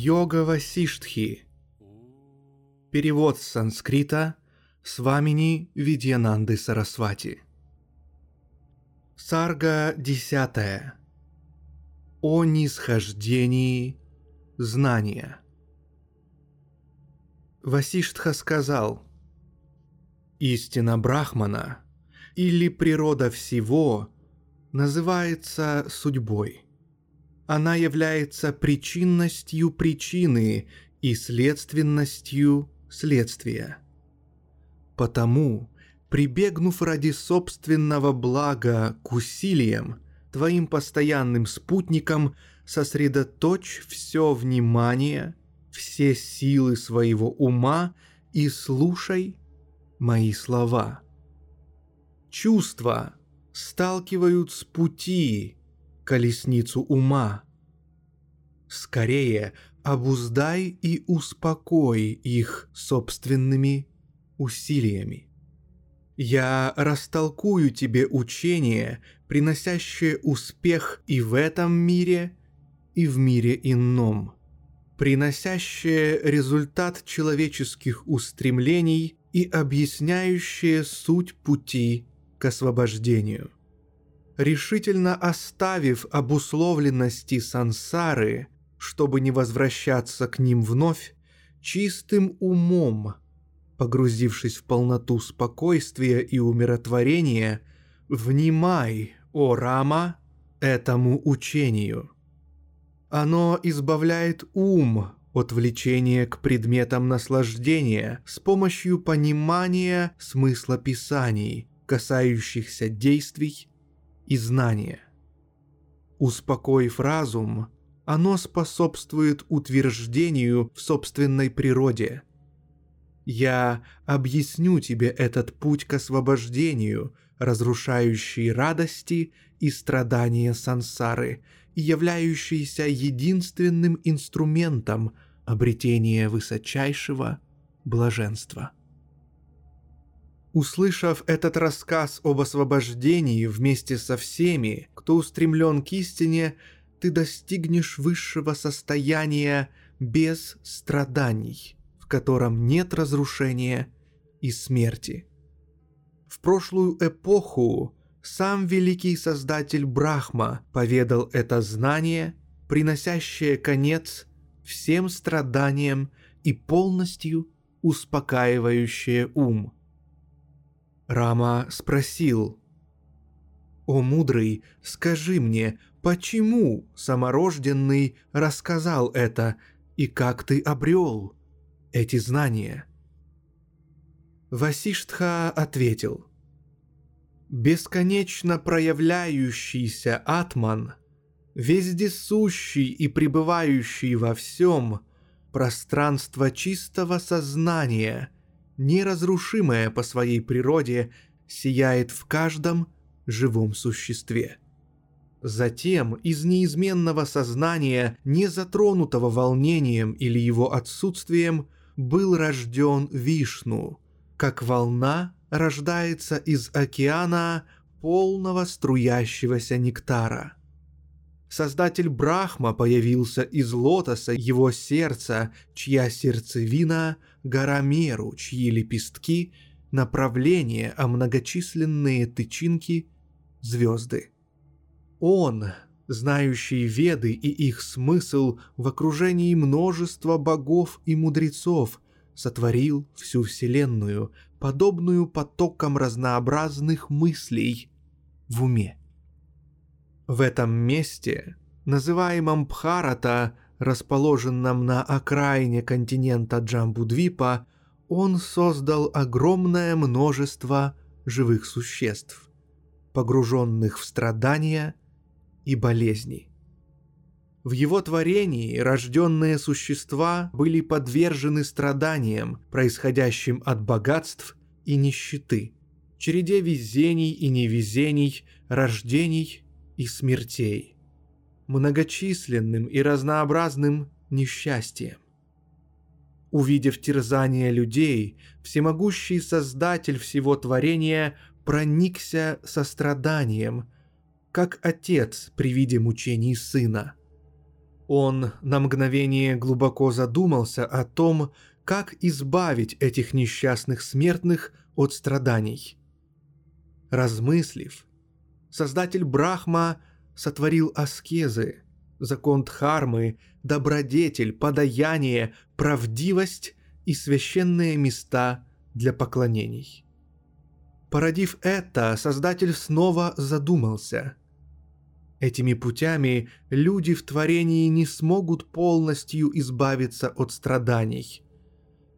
Йога Васиштхи. Перевод с санскрита Свамини Видьянанды Сарасвати. Сарга десятая. О нисхождении знания. Васиштха сказал, «Истина Брахмана или природа всего называется судьбой. Она является причинностью причины и следственностью следствия. Потому, прибегнув ради собственного блага к усилиям, твоим постоянным спутником сосредоточь все внимание, все силы своего ума и слушай мои слова. Чувства сталкивают с пути колесницу ума. Скорее обуздай и успокой их собственными усилиями. Я растолкую тебе учение, приносящее успех и в этом мире, и в мире ином, приносящее результат человеческих устремлений и объясняющее суть пути к освобождению. Решительно оставив обусловленности сансары, чтобы не возвращаться к ним вновь, чистым умом, погрузившись в полноту спокойствия и умиротворения, внимай, о Рама, этому учению. Оно избавляет ум от влечения к предметам наслаждения с помощью понимания смысла писаний, касающихся действий и знания. Успокоив разум, оно способствует утверждению в собственной природе. Я объясню тебе этот путь к освобождению, разрушающий радости и страдания сансары и являющийся единственным инструментом обретения высочайшего блаженства. Услышав этот рассказ об освобождении вместе со всеми, кто устремлен к истине, ты достигнешь высшего состояния без страданий, в котором нет разрушения и смерти. В прошлую эпоху сам великий создатель Брахма поведал это знание, приносящее конец всем страданиям и полностью успокаивающее ум – Рама спросил, «О мудрый, скажи мне, почему саморожденный рассказал это и как ты обрел эти знания?» Васиштха ответил, «Бесконечно проявляющийся атман, вездесущий и пребывающий во всем, пространство чистого сознания — неразрушимое по своей природе, сияет в каждом живом существе. Затем из неизменного сознания, не затронутого волнением или его отсутствием, был рожден Вишну, как волна рождается из океана полного струящегося нектара – Создатель Брахма появился из лотоса его сердца, чья сердцевина – гора Меру, чьи лепестки – направление, а многочисленные тычинки – звезды. Он, знающий веды и их смысл в окружении множества богов и мудрецов, сотворил всю Вселенную, подобную потокам разнообразных мыслей в уме. В этом месте, называемом Бхарата, расположенном на окраине континента Джамбудвипа, он создал огромное множество живых существ. погруженных в страдания и болезни. В его творении рожденные существа были подвержены страданиям, происходящим от богатств и нищеты, череде везений и невезений, рождений и смертей, многочисленным и разнообразным несчастьем. Увидев терзание людей, всемогущий Создатель всего творения проникся состраданием, как отец при виде мучений сына. Он на мгновение глубоко задумался о том, как избавить этих несчастных смертных от страданий. Размыслив, Создатель Брахма сотворил аскезы, закон Дхармы, добродетель, подаяние, правдивость и священные места для поклонений. Породив это, Создатель снова задумался. Этими путями люди в творении не смогут полностью избавиться от страданий.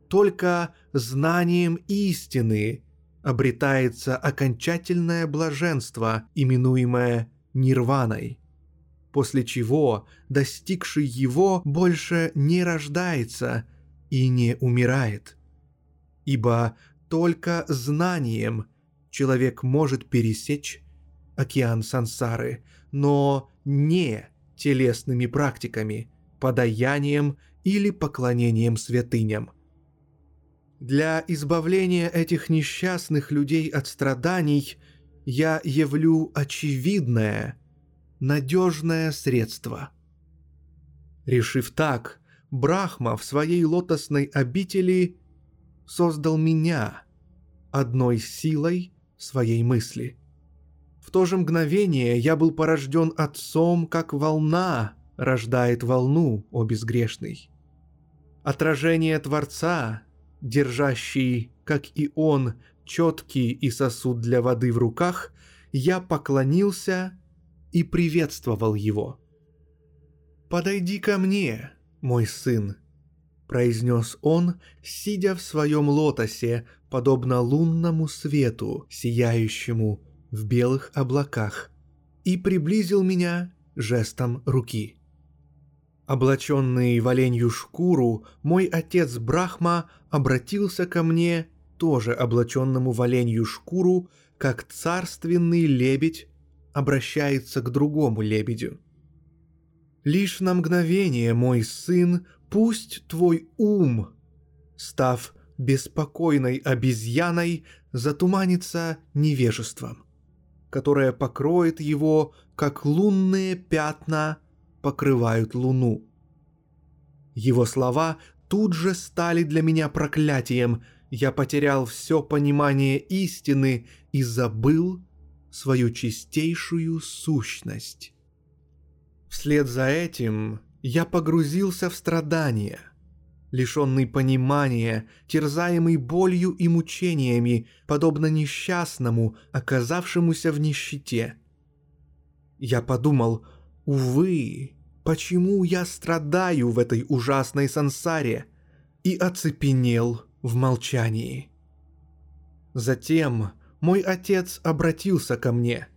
Только знанием истины обретается окончательное блаженство, именуемое нирваной, после чего достигший его больше не рождается и не умирает. Ибо только знанием человек может пересечь океан сансары, но не телесными практиками, подаянием или поклонением святыням. Для избавления этих несчастных людей от страданий я явлю очевидное, надежное средство. Решив так, Брахма в своей лотосной обители создал меня одной силой своей мысли. В то же мгновение я был порожден Отцом, как волна рождает волну, о безгрешный. Отражение Творца, держащий, как и Он, четкий и сосуд для воды в руках, я поклонился и приветствовал его. «Подойди ко мне, мой сын», — произнес он, сидя в своем лотосе, подобно лунному свету, сияющему в белых облаках, и приблизил меня жестом руки. Облаченный в оленью шкуру, мой отец Брахма обратился ко мне, тоже облаченному в оленью шкуру, как царственный лебедь обращается к другому лебедю. «Лишь на мгновение, мой сын, пусть твой ум, став беспокойной обезьяной, затуманится невежеством, которое покроет его, как лунные пятна покрывают луну. Его слова тут же стали для меня проклятием, я потерял все понимание истины и забыл свою чистейшую сущность. Вслед за этим я погрузился в страдания – лишенный понимания, терзаемый болью и мучениями, подобно несчастному, оказавшемуся в нищете. Я подумал, увы, почему я страдаю в этой ужасной сансаре, и оцепенел в молчании. Затем мой отец обратился ко мне.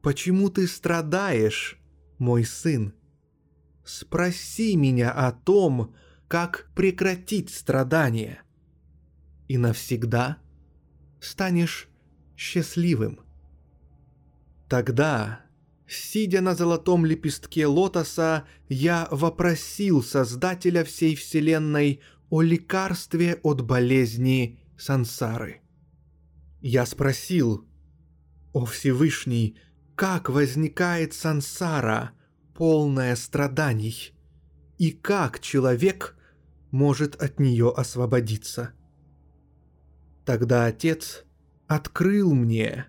«Почему ты страдаешь, мой сын? Спроси меня о том, как прекратить страдания. И навсегда станешь счастливым. Тогда, сидя на золотом лепестке лотоса, я вопросил Создателя всей Вселенной о лекарстве от болезни сансары. Я спросил, «О Всевышний, как возникает сансара, полная страданий, и как человек может от нее освободиться. Тогда Отец открыл мне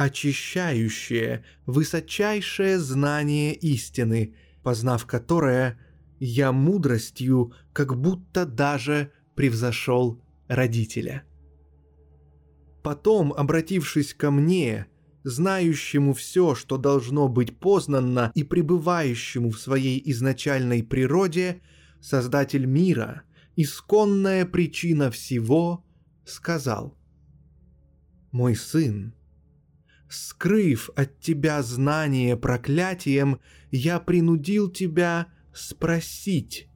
очищающее, высочайшее знание истины, познав которое, я мудростью как будто даже превзошел родителя. Потом, обратившись ко мне, знающему все, что должно быть познанно и пребывающему в своей изначальной природе, Создатель мира, исконная причина всего, сказал «Мой сын, скрыв от тебя знание проклятием, я принудил тебя спросить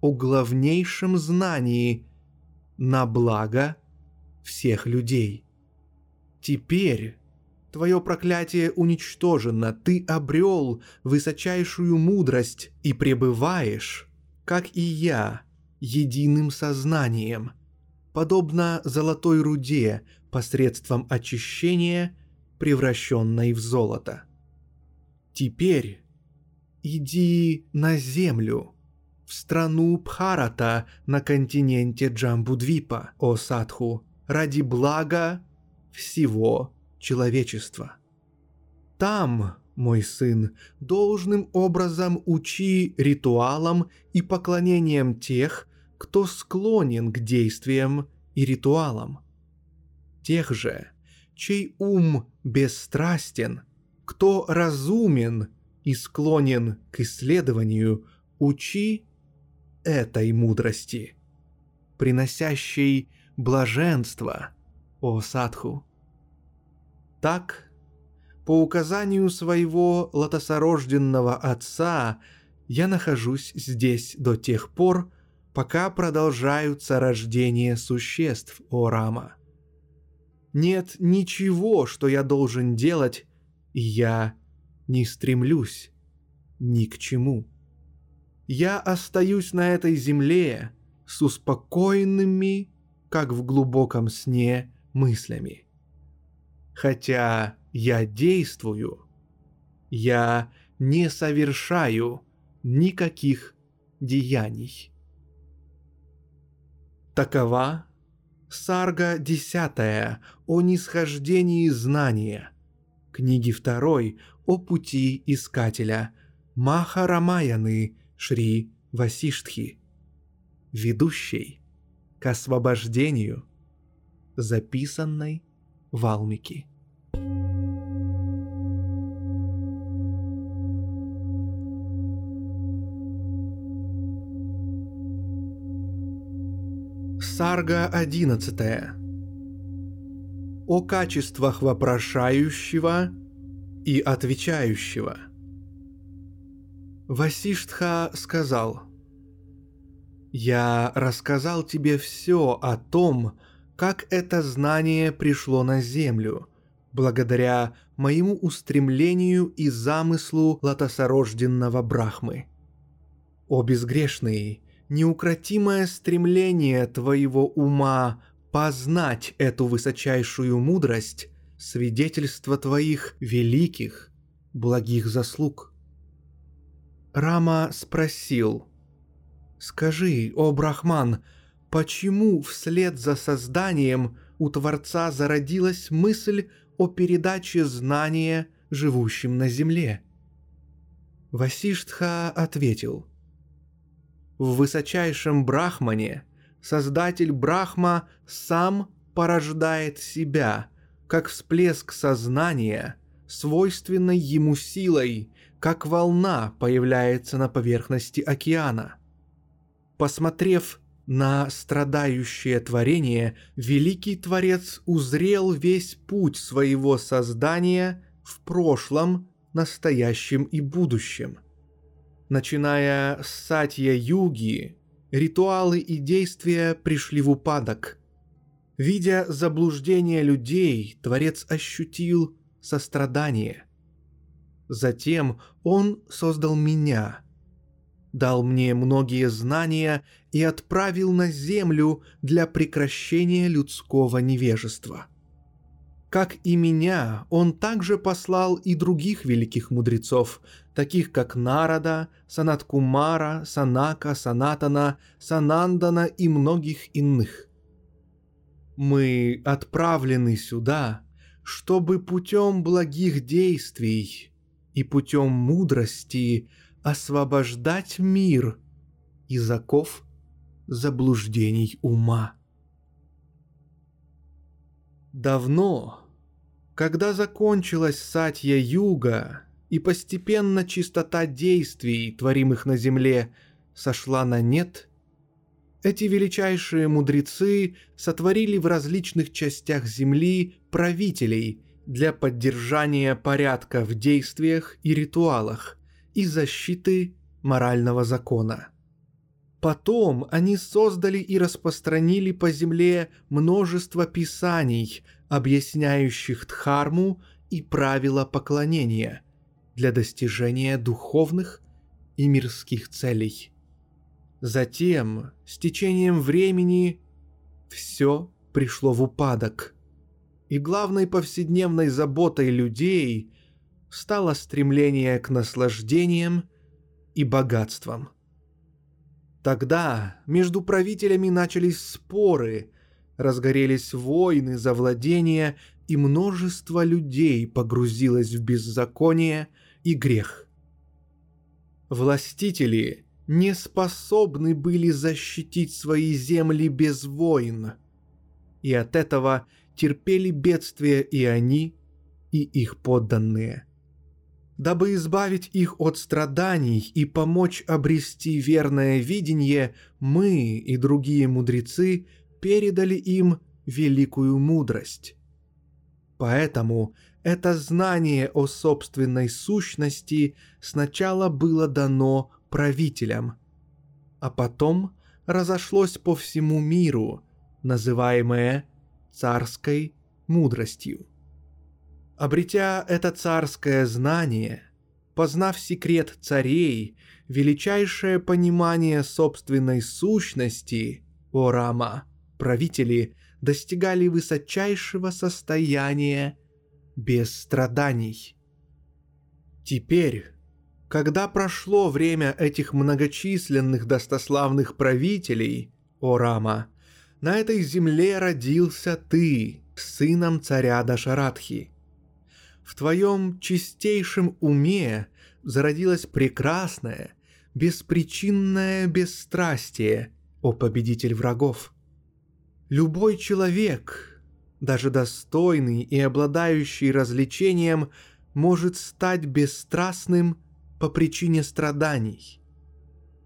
о главнейшем знании на благо всех людей. Теперь твое проклятие уничтожено, ты обрел высочайшую мудрость и пребываешь, как и я, единым сознанием, подобно золотой руде посредством очищения, превращенной в золото. Теперь иди на землю, в страну Бхарата на континенте Джамбудвипа, о Садху, ради блага всего человечества. Там, мой сын, должным образом учи ритуалам и поклонениям тех, кто склонен к действиям и ритуалам. Тех же, чей ум бесстрастен, кто разумен и склонен к исследованию, учи этой мудрости, приносящей блаженство, о Садху. Так, по указанию своего лотосорожденного отца, я нахожусь здесь до тех пор, пока продолжаются рождения существ, о Рама. Нет ничего, что я должен делать, и я не стремлюсь ни к чему. Я остаюсь на этой земле с успокоенными, как в глубоком сне, мыслями. Хотя я действую, я не совершаю никаких деяний. Такова Сарга десятая о нисхождении знания, книги второй о пути искателя. Махарамаяны Шри Васиштхи, ведущей к освобождению, записанной Валмики. Сарга 11. О качествах вопрошающего и отвечающего. Васиштха сказал, «Я рассказал тебе все о том, как это знание пришло на Землю, благодаря моему устремлению и замыслу лотосорожденного Брахмы. О безгрешный, неукротимое стремление твоего ума познать эту высочайшую мудрость – свидетельство твоих великих, благих заслуг. Рама спросил, «Скажи, о Брахман, почему вслед за созданием у Творца зародилась мысль о передаче знания живущим на земле?» Васиштха ответил – в высочайшем Брахмане Создатель Брахма сам порождает себя, как всплеск сознания, свойственной ему силой, как волна появляется на поверхности океана. Посмотрев на страдающее творение, великий Творец узрел весь путь своего создания в прошлом, настоящем и будущем – Начиная с Сатья-юги, ритуалы и действия пришли в упадок. Видя заблуждение людей, Творец ощутил сострадание. Затем Он создал меня, дал мне многие знания и отправил на землю для прекращения людского невежества. Как и меня, он также послал и других великих мудрецов, таких как Нарада, Санаткумара, Санака, Санатана, Санандана и многих иных. Мы отправлены сюда, чтобы путем благих действий и путем мудрости освобождать мир из оков заблуждений ума. Давно, когда закончилась Сатья-юга, и постепенно чистота действий, творимых на земле, сошла на нет, эти величайшие мудрецы сотворили в различных частях земли правителей для поддержания порядка в действиях и ритуалах и защиты морального закона. Потом они создали и распространили по земле множество писаний, объясняющих Дхарму и правила поклонения для достижения духовных и мирских целей. Затем, с течением времени, все пришло в упадок, и главной повседневной заботой людей стало стремление к наслаждениям и богатствам. Тогда между правителями начались споры, разгорелись войны за владение, и множество людей погрузилось в беззаконие и грех. Властители не способны были защитить свои земли без войн, и от этого терпели бедствия и они, и их подданные. Дабы избавить их от страданий и помочь обрести верное видение, мы и другие мудрецы передали им великую мудрость. Поэтому это знание о собственной сущности сначала было дано правителям, а потом разошлось по всему миру, называемое царской мудростью. Обретя это царское знание, познав секрет царей, величайшее понимание собственной сущности, о Рама, правители достигали высочайшего состояния без страданий. Теперь, когда прошло время этих многочисленных достославных правителей, о Рама, на этой земле родился ты, сыном царя Дашарадхи. В твоем чистейшем уме зародилось прекрасное, беспричинное бесстрастие, о победитель врагов. Любой человек, даже достойный и обладающий развлечением, может стать бесстрастным по причине страданий.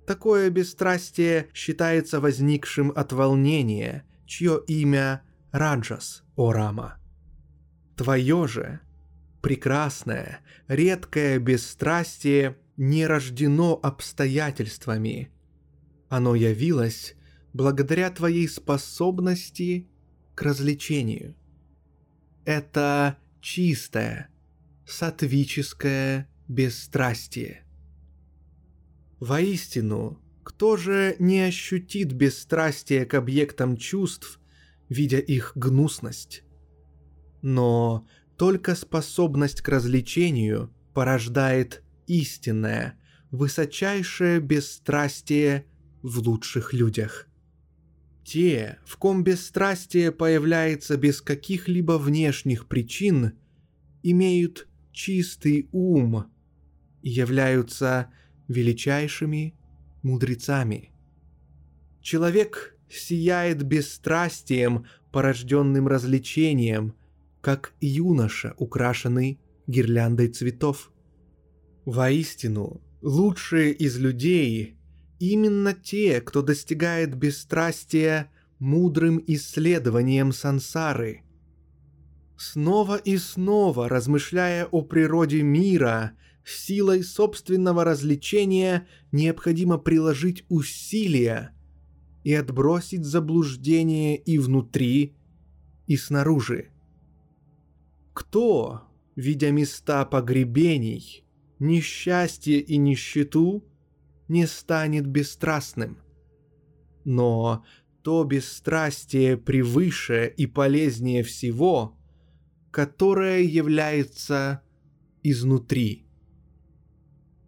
Такое бесстрастие считается возникшим от волнения, чье имя Раджас, о Рама. Твое же прекрасное, редкое бесстрастие не рождено обстоятельствами. Оно явилось благодаря твоей способности к развлечению. Это чистое, сатвическое бесстрастие. Воистину, кто же не ощутит бесстрастие к объектам чувств, видя их гнусность? Но только способность к развлечению порождает истинное, высочайшее бесстрастие в лучших людях. Те, в ком бесстрастие появляется без каких-либо внешних причин, имеют чистый ум и являются величайшими мудрецами. Человек сияет бесстрастием, порожденным развлечением – как юноша, украшенный гирляндой цветов. Воистину, лучшие из людей именно те, кто достигает бесстрастия мудрым исследованием сансары. Снова и снова размышляя о природе мира, силой собственного развлечения необходимо приложить усилия и отбросить заблуждение и внутри, и снаружи. Кто, видя места погребений, несчастье и нищету, не станет бесстрастным? Но то бесстрастие превыше и полезнее всего, которое является изнутри.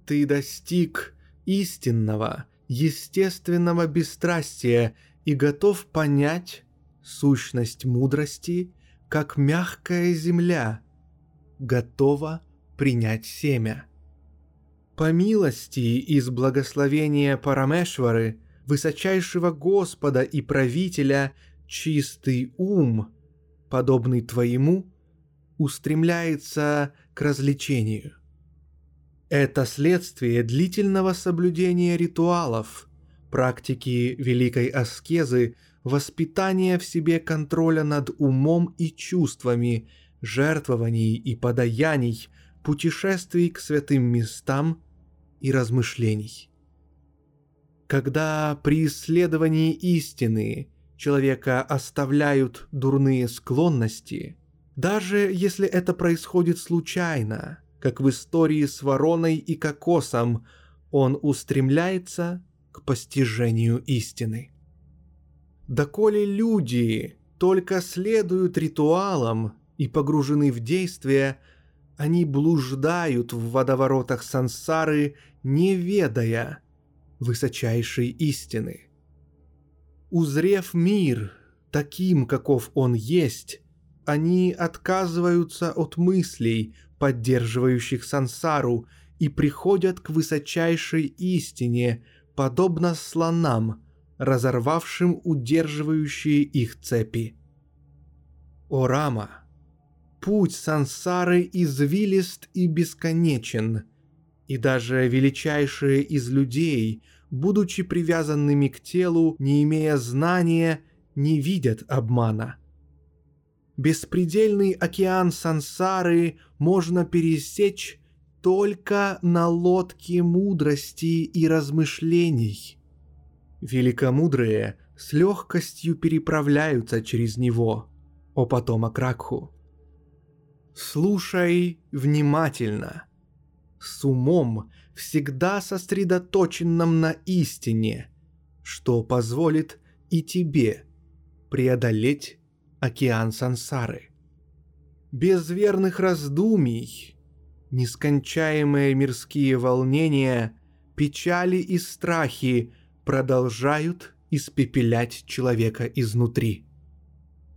Ты достиг истинного, естественного бесстрастия и готов понять сущность мудрости как мягкая земля, готова принять семя. По милости из благословения Парамешвары, высочайшего Господа и правителя, чистый ум, подобный твоему, устремляется к развлечению. Это следствие длительного соблюдения ритуалов, практики великой аскезы воспитание в себе контроля над умом и чувствами, жертвований и подаяний, путешествий к святым местам и размышлений. Когда при исследовании истины человека оставляют дурные склонности, даже если это происходит случайно, как в истории с вороной и кокосом, он устремляется к постижению истины. Доколе люди только следуют ритуалам и погружены в действие, они блуждают в водоворотах сансары, не ведая высочайшей истины. Узрев мир таким, каков он есть, они отказываются от мыслей, поддерживающих сансару, и приходят к высочайшей истине, подобно слонам, разорвавшим удерживающие их цепи. О Рама! Путь сансары извилист и бесконечен, и даже величайшие из людей, будучи привязанными к телу, не имея знания, не видят обмана. Беспредельный океан сансары можно пересечь только на лодке мудрости и размышлений. Великомудрые с легкостью переправляются через него, о потомок Ракху. Слушай внимательно, с умом, всегда сосредоточенным на истине, что позволит и тебе преодолеть океан сансары. Без верных раздумий Нескончаемые мирские волнения, печали и страхи продолжают испепелять человека изнутри.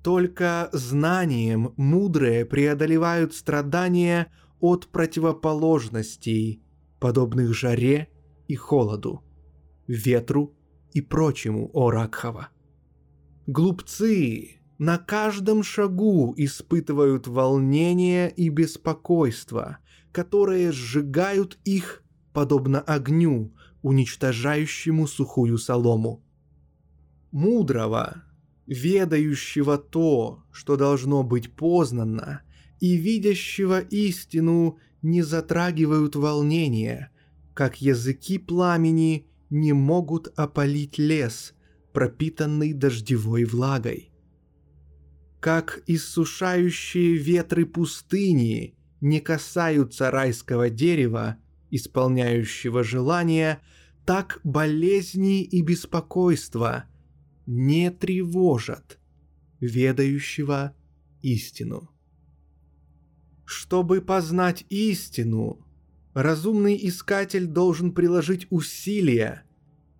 Только знанием мудрые преодолевают страдания от противоположностей, подобных жаре и холоду, ветру и прочему, о. Глупцы на каждом шагу испытывают волнение и беспокойство, которые сжигают их, подобно огню, уничтожающему сухую солому. Мудрого, ведающего то, что должно быть познано, и видящего истину не затрагивают волнения, как языки пламени не могут опалить лес, пропитанный дождевой влагой. Как иссушающие ветры пустыни не касаются райского дерева, исполняющего желания, так болезни и беспокойства не тревожат ведающего истину. Чтобы познать истину, разумный искатель должен приложить усилия,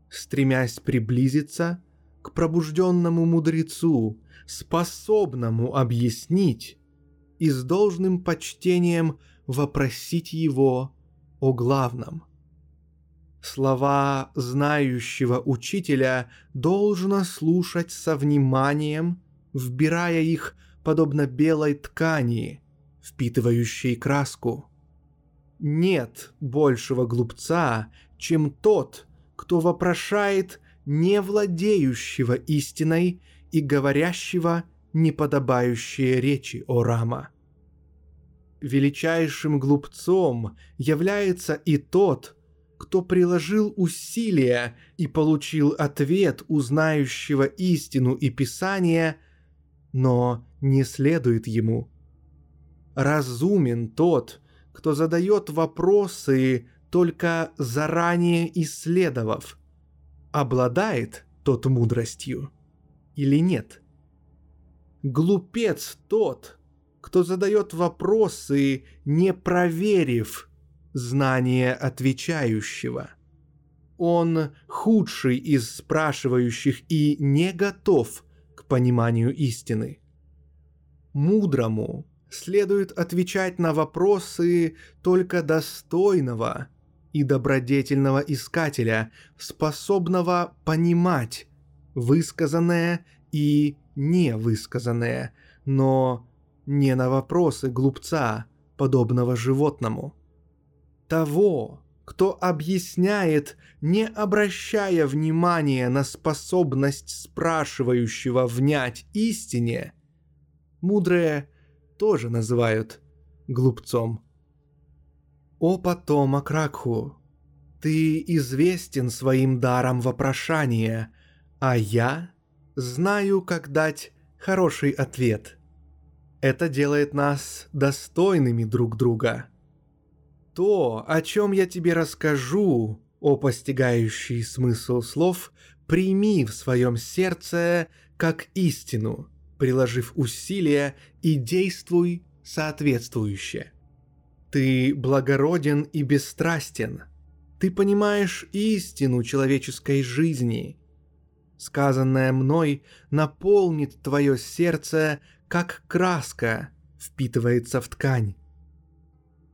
стремясь приблизиться к пробужденному мудрецу, способному объяснить и с должным почтением вопросить его о главном. Слова знающего учителя должно слушать со вниманием, вбирая их подобно белой ткани, впитывающей краску. Нет большего глупца, чем тот, кто вопрошает не владеющего истиной и говорящего неподобающие речи о Рама. Величайшим глупцом является и тот, кто приложил усилия и получил ответ узнающего истину и Писание, но не следует ему. Разумен тот, кто задает вопросы, только заранее исследовав, обладает тот мудростью или нет – Глупец тот, кто задает вопросы, не проверив знание отвечающего. Он худший из спрашивающих и не готов к пониманию истины. Мудрому следует отвечать на вопросы только достойного и добродетельного искателя, способного понимать высказанное и невысказанное, но не на вопросы глупца, подобного животному. Того, кто объясняет, не обращая внимания на способность спрашивающего внять истине, мудрые тоже называют глупцом. «О потомок Ракху, ты известен своим даром вопрошания, а я знаю, как дать хороший ответ. Это делает нас достойными друг друга. То, о чем я тебе расскажу, о постигающий смысл слов, прими в своем сердце как истину, приложив усилия и действуй соответствующе. Ты благороден и бесстрастен. Ты понимаешь истину человеческой жизни. Сказанное мной наполнит твое сердце, как краска впитывается в ткань.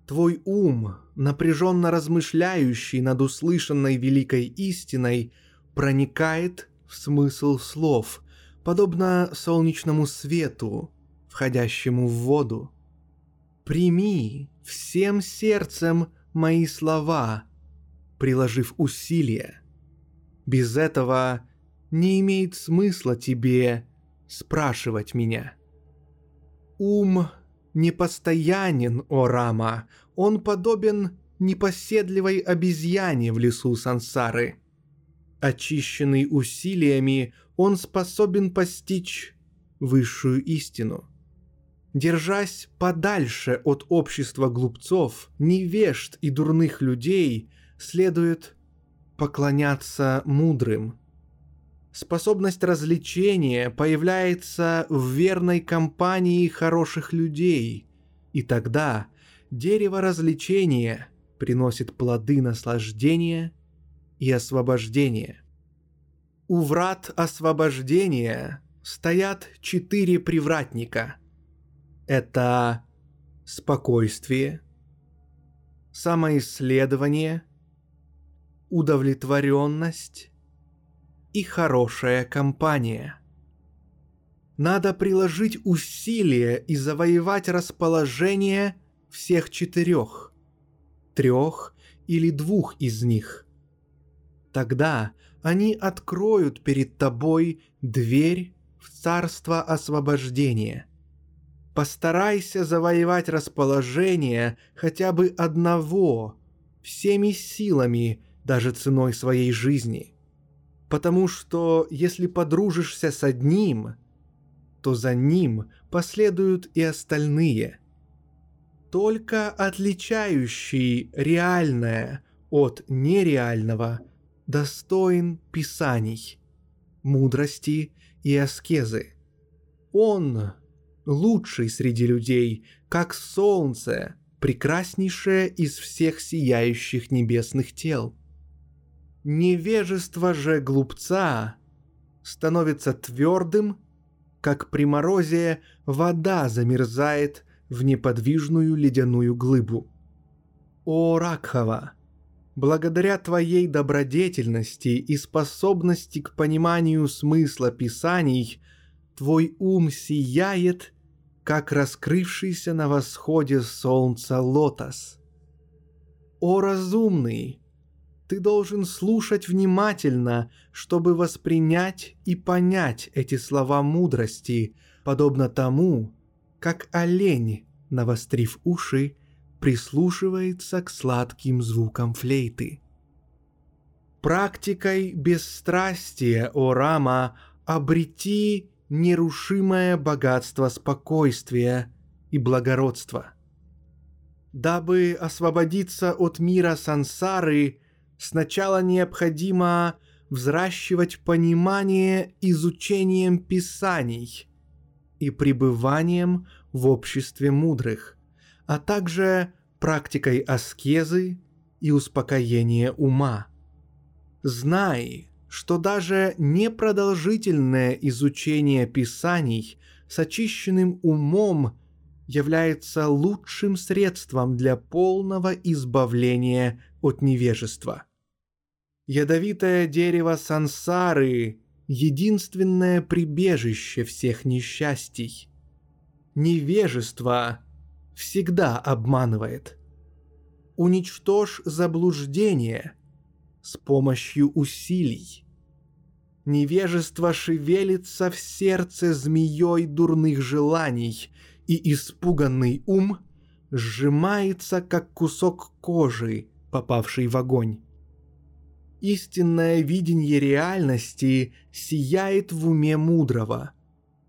Твой ум, напряженно размышляющий над услышанной великой истиной, проникает в смысл слов, подобно солнечному свету, входящему в воду. Прими всем сердцем мои слова, приложив усилия. Без этого не имеет смысла тебе спрашивать меня. Ум непостоянен, о Рама, он подобен непоседливой обезьяне в лесу сансары. Очищенный усилиями, он способен постичь высшую истину. Держась подальше от общества глупцов, невежд и дурных людей, следует поклоняться мудрым. Способность развлечения появляется в верной компании хороших людей, и тогда дерево развлечения приносит плоды наслаждения и освобождения. У врат освобождения стоят четыре привратника. Это спокойствие, самоисследование, удовлетворенность и хорошая компания. Надо приложить усилия и завоевать расположение всех четырех, трех или двух из них. Тогда они откроют перед тобой дверь в царство освобождения. Постарайся завоевать расположение хотя бы одного всеми силами, даже ценой своей жизни. Потому что если подружишься с одним, то за ним последуют и остальные – только отличающий реальное от нереального достоин писаний, мудрости и аскезы. Он лучший среди людей, как солнце, прекраснейшее из всех сияющих небесных тел. Невежество же глупца становится твердым, как при морозе вода замерзает в неподвижную ледяную глыбу. «О, Ракхава! Благодаря твоей добродетельности и способности к пониманию смысла писаний, твой ум сияет, как раскрывшийся на восходе солнца лотос. О, разумный! Ты должен слушать внимательно, чтобы воспринять и понять эти слова мудрости, подобно тому, как олень, навострив уши, прислушивается к сладким звукам флейты. Практикой бесстрастия, о Рама, обрети нерушимое богатство спокойствия и благородства. Дабы освободиться от мира сансары, сначала необходимо взращивать понимание изучением писаний – и пребыванием в обществе мудрых, а также практикой аскезы и успокоения ума. Знай, что даже непродолжительное изучение писаний с очищенным умом является лучшим средством для полного избавления от невежества. Ядовитое дерево сансары единственное прибежище всех несчастий. Невежество всегда обманывает. Уничтожь заблуждение с помощью усилий. Невежество шевелится в сердце змеей дурных желаний и испуганный ум сжимается, как кусок кожи, попавший в огонь. Истинное видение реальности сияет в уме мудрого,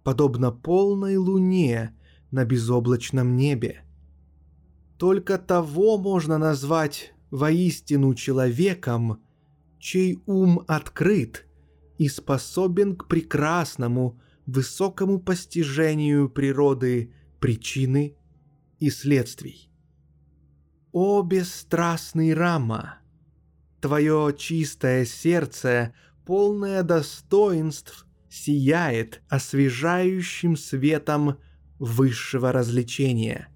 подобно полной луне на безоблачном небе. Только того можно назвать воистину человеком, чей ум открыт и способен к прекрасному, высокому постижению природы причины и следствий. О бесстрастный Рама! Твое чистое сердце, полное достоинств, сияет освежающим светом высшего развлечения,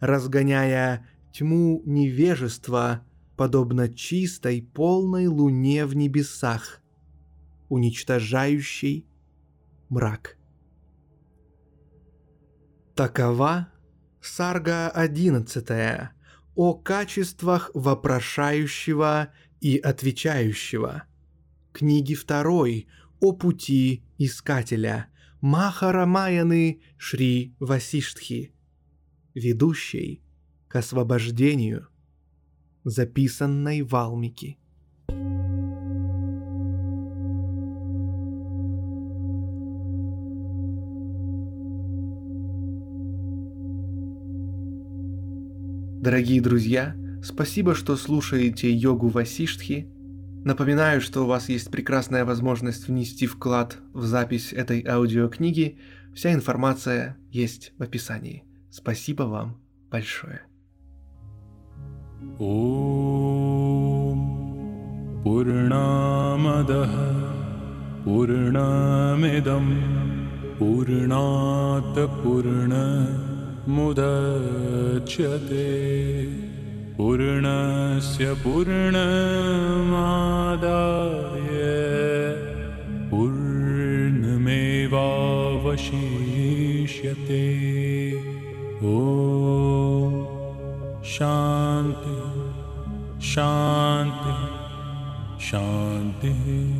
разгоняя тьму невежества, подобно чистой полной луне в небесах, уничтожающей мрак. Такова сарга одиннадцатая о качествах вопрошающего и отвечающего. Книги второй о пути искателя Махарамаяны Шри Васиштхи, ведущей к освобождению, записанной в Алмике. Дорогие друзья, спасибо, что слушаете йогу Васиштхи. Напоминаю, что у вас есть прекрасная возможность внести вклад в запись этой аудиокниги. Вся информация есть в описании. Спасибо вам большое. ॐ पूर्णामदः पूर्णमिदं पूर्णात् पूर्णमुदच्यते पूर्णस्य पूर्णमादाय पूर्णमेवावशिष्यते। ॐ शान्ति शान्ति शान्तिः